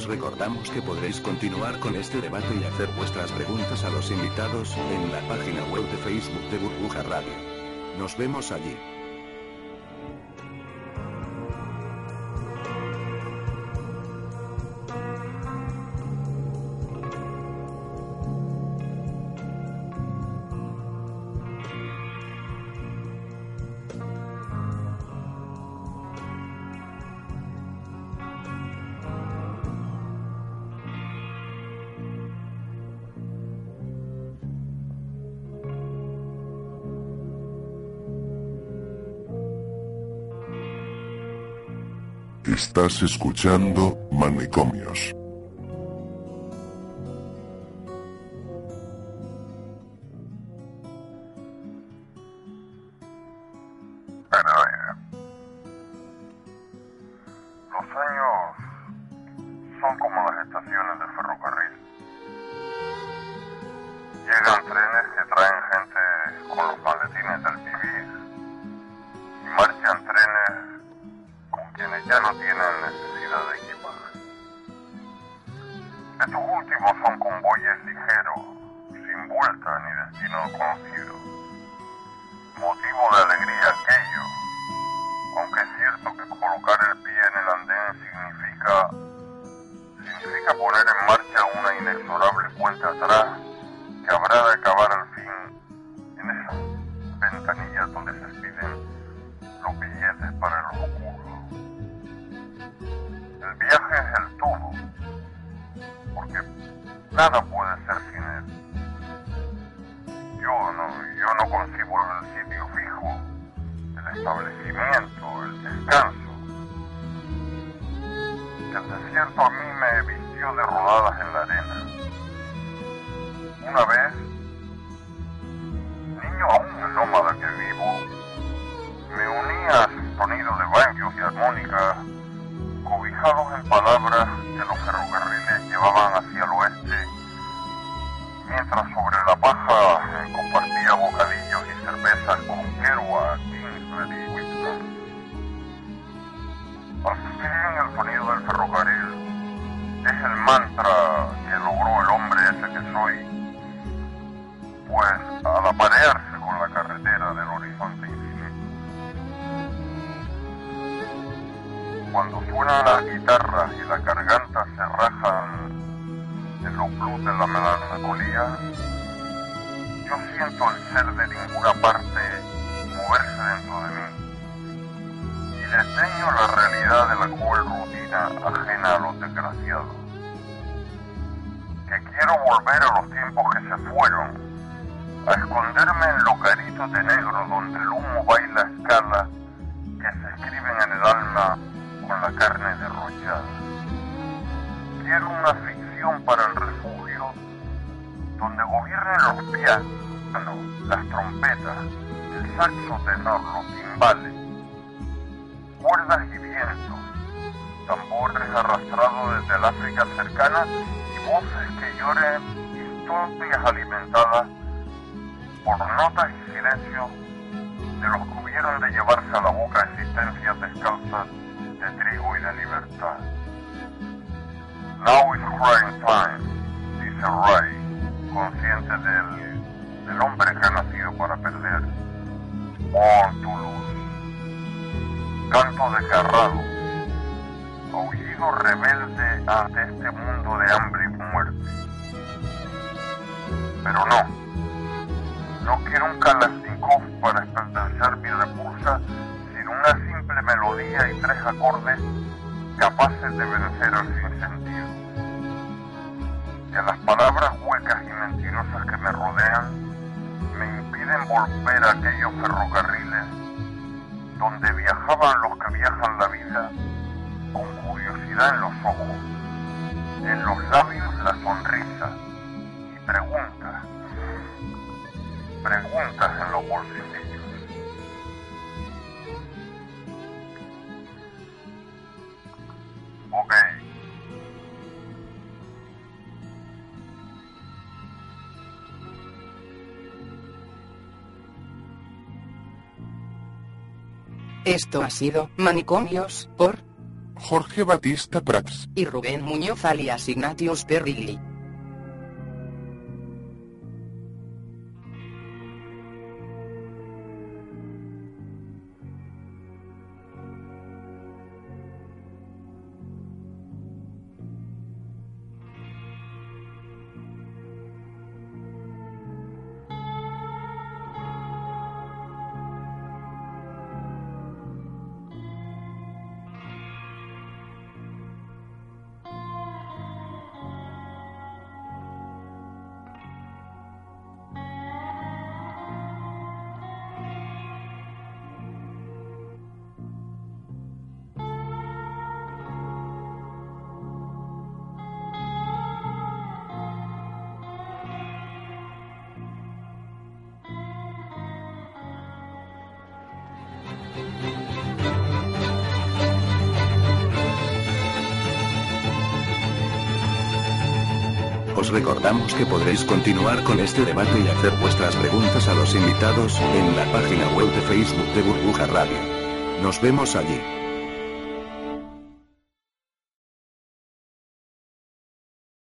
Os recordamos que podréis continuar con este debate y hacer vuestras preguntas a los invitados en la página web de Facebook de Burbuja Radio. Nos vemos allí. Estás escuchando Manicomios. Son como las estaciones de ferrocarril. Llegan trenes Son convoyes ligeros, sin vuelta ni destino conocido. Motivo de alegría aquello, aunque es cierto que colocar el pie en el andén significa significa poner en marcha una inexorable cuenta atrás nada puede ser sin él. Yo no, yo no concibo el sitio fijo, el establecimiento, el descanso. El desierto a mí me vistió de rodadas en la arena. Una vez, la paja compartía bocadillos y cervezas con Kerouac, Kingsbury y Whitman. Al fin el sonido del ferrocarril. Es el mantra que logró el hombre ese que soy, pues al aparearse con la carretera del horizonte infinito, cuando suenan las guitarras y las gargantas se rajan en los blues de la melancolía, yo siento el ser de ninguna parte moverse dentro de mí y desdeño la realidad de la cruel rutina ajena a los desgraciados. Que quiero volver a los tiempos que se fueron, a esconderme en locaritos de negro donde el humo baila a escala que se escriben en el alma con la carne derrochada. Quiero una ficción para el refugio donde gobiernen los pianos, las trompetas, el saxo tenor, los timbales, cuerdas y vientos, tambores arrastrados desde el África cercana y voces que lloren historias alimentadas por notas y silencios de los que hubieron de llevarse a la boca existencias descalzas de trigo y de libertad. Now is crying time, dice Ray, consciente del, hombre que ha nacido para perder. Born to lose. Canto desgarrado, aullido rebelde ante este mundo de hambre y muerte. Pero no, no quiero un Kalashnikov para espantazar mi repulsa, sino una simple melodía y tres acordes capaces de vencer al sinsentido. Y que las palabras huecas volver aquellos ferrocarriles donde viajaban los que viajan la vida con curiosidad en los ojos, en los labios la sonrisa Esto ha sido Manicomios por Jorge Batista Prats. y Rubén Muñoz alias Ignatius Perrilli. Os recordamos que podréis continuar con este debate y hacer vuestras preguntas a los invitados en la página web de Facebook de Burbuja Radio. Nos vemos allí.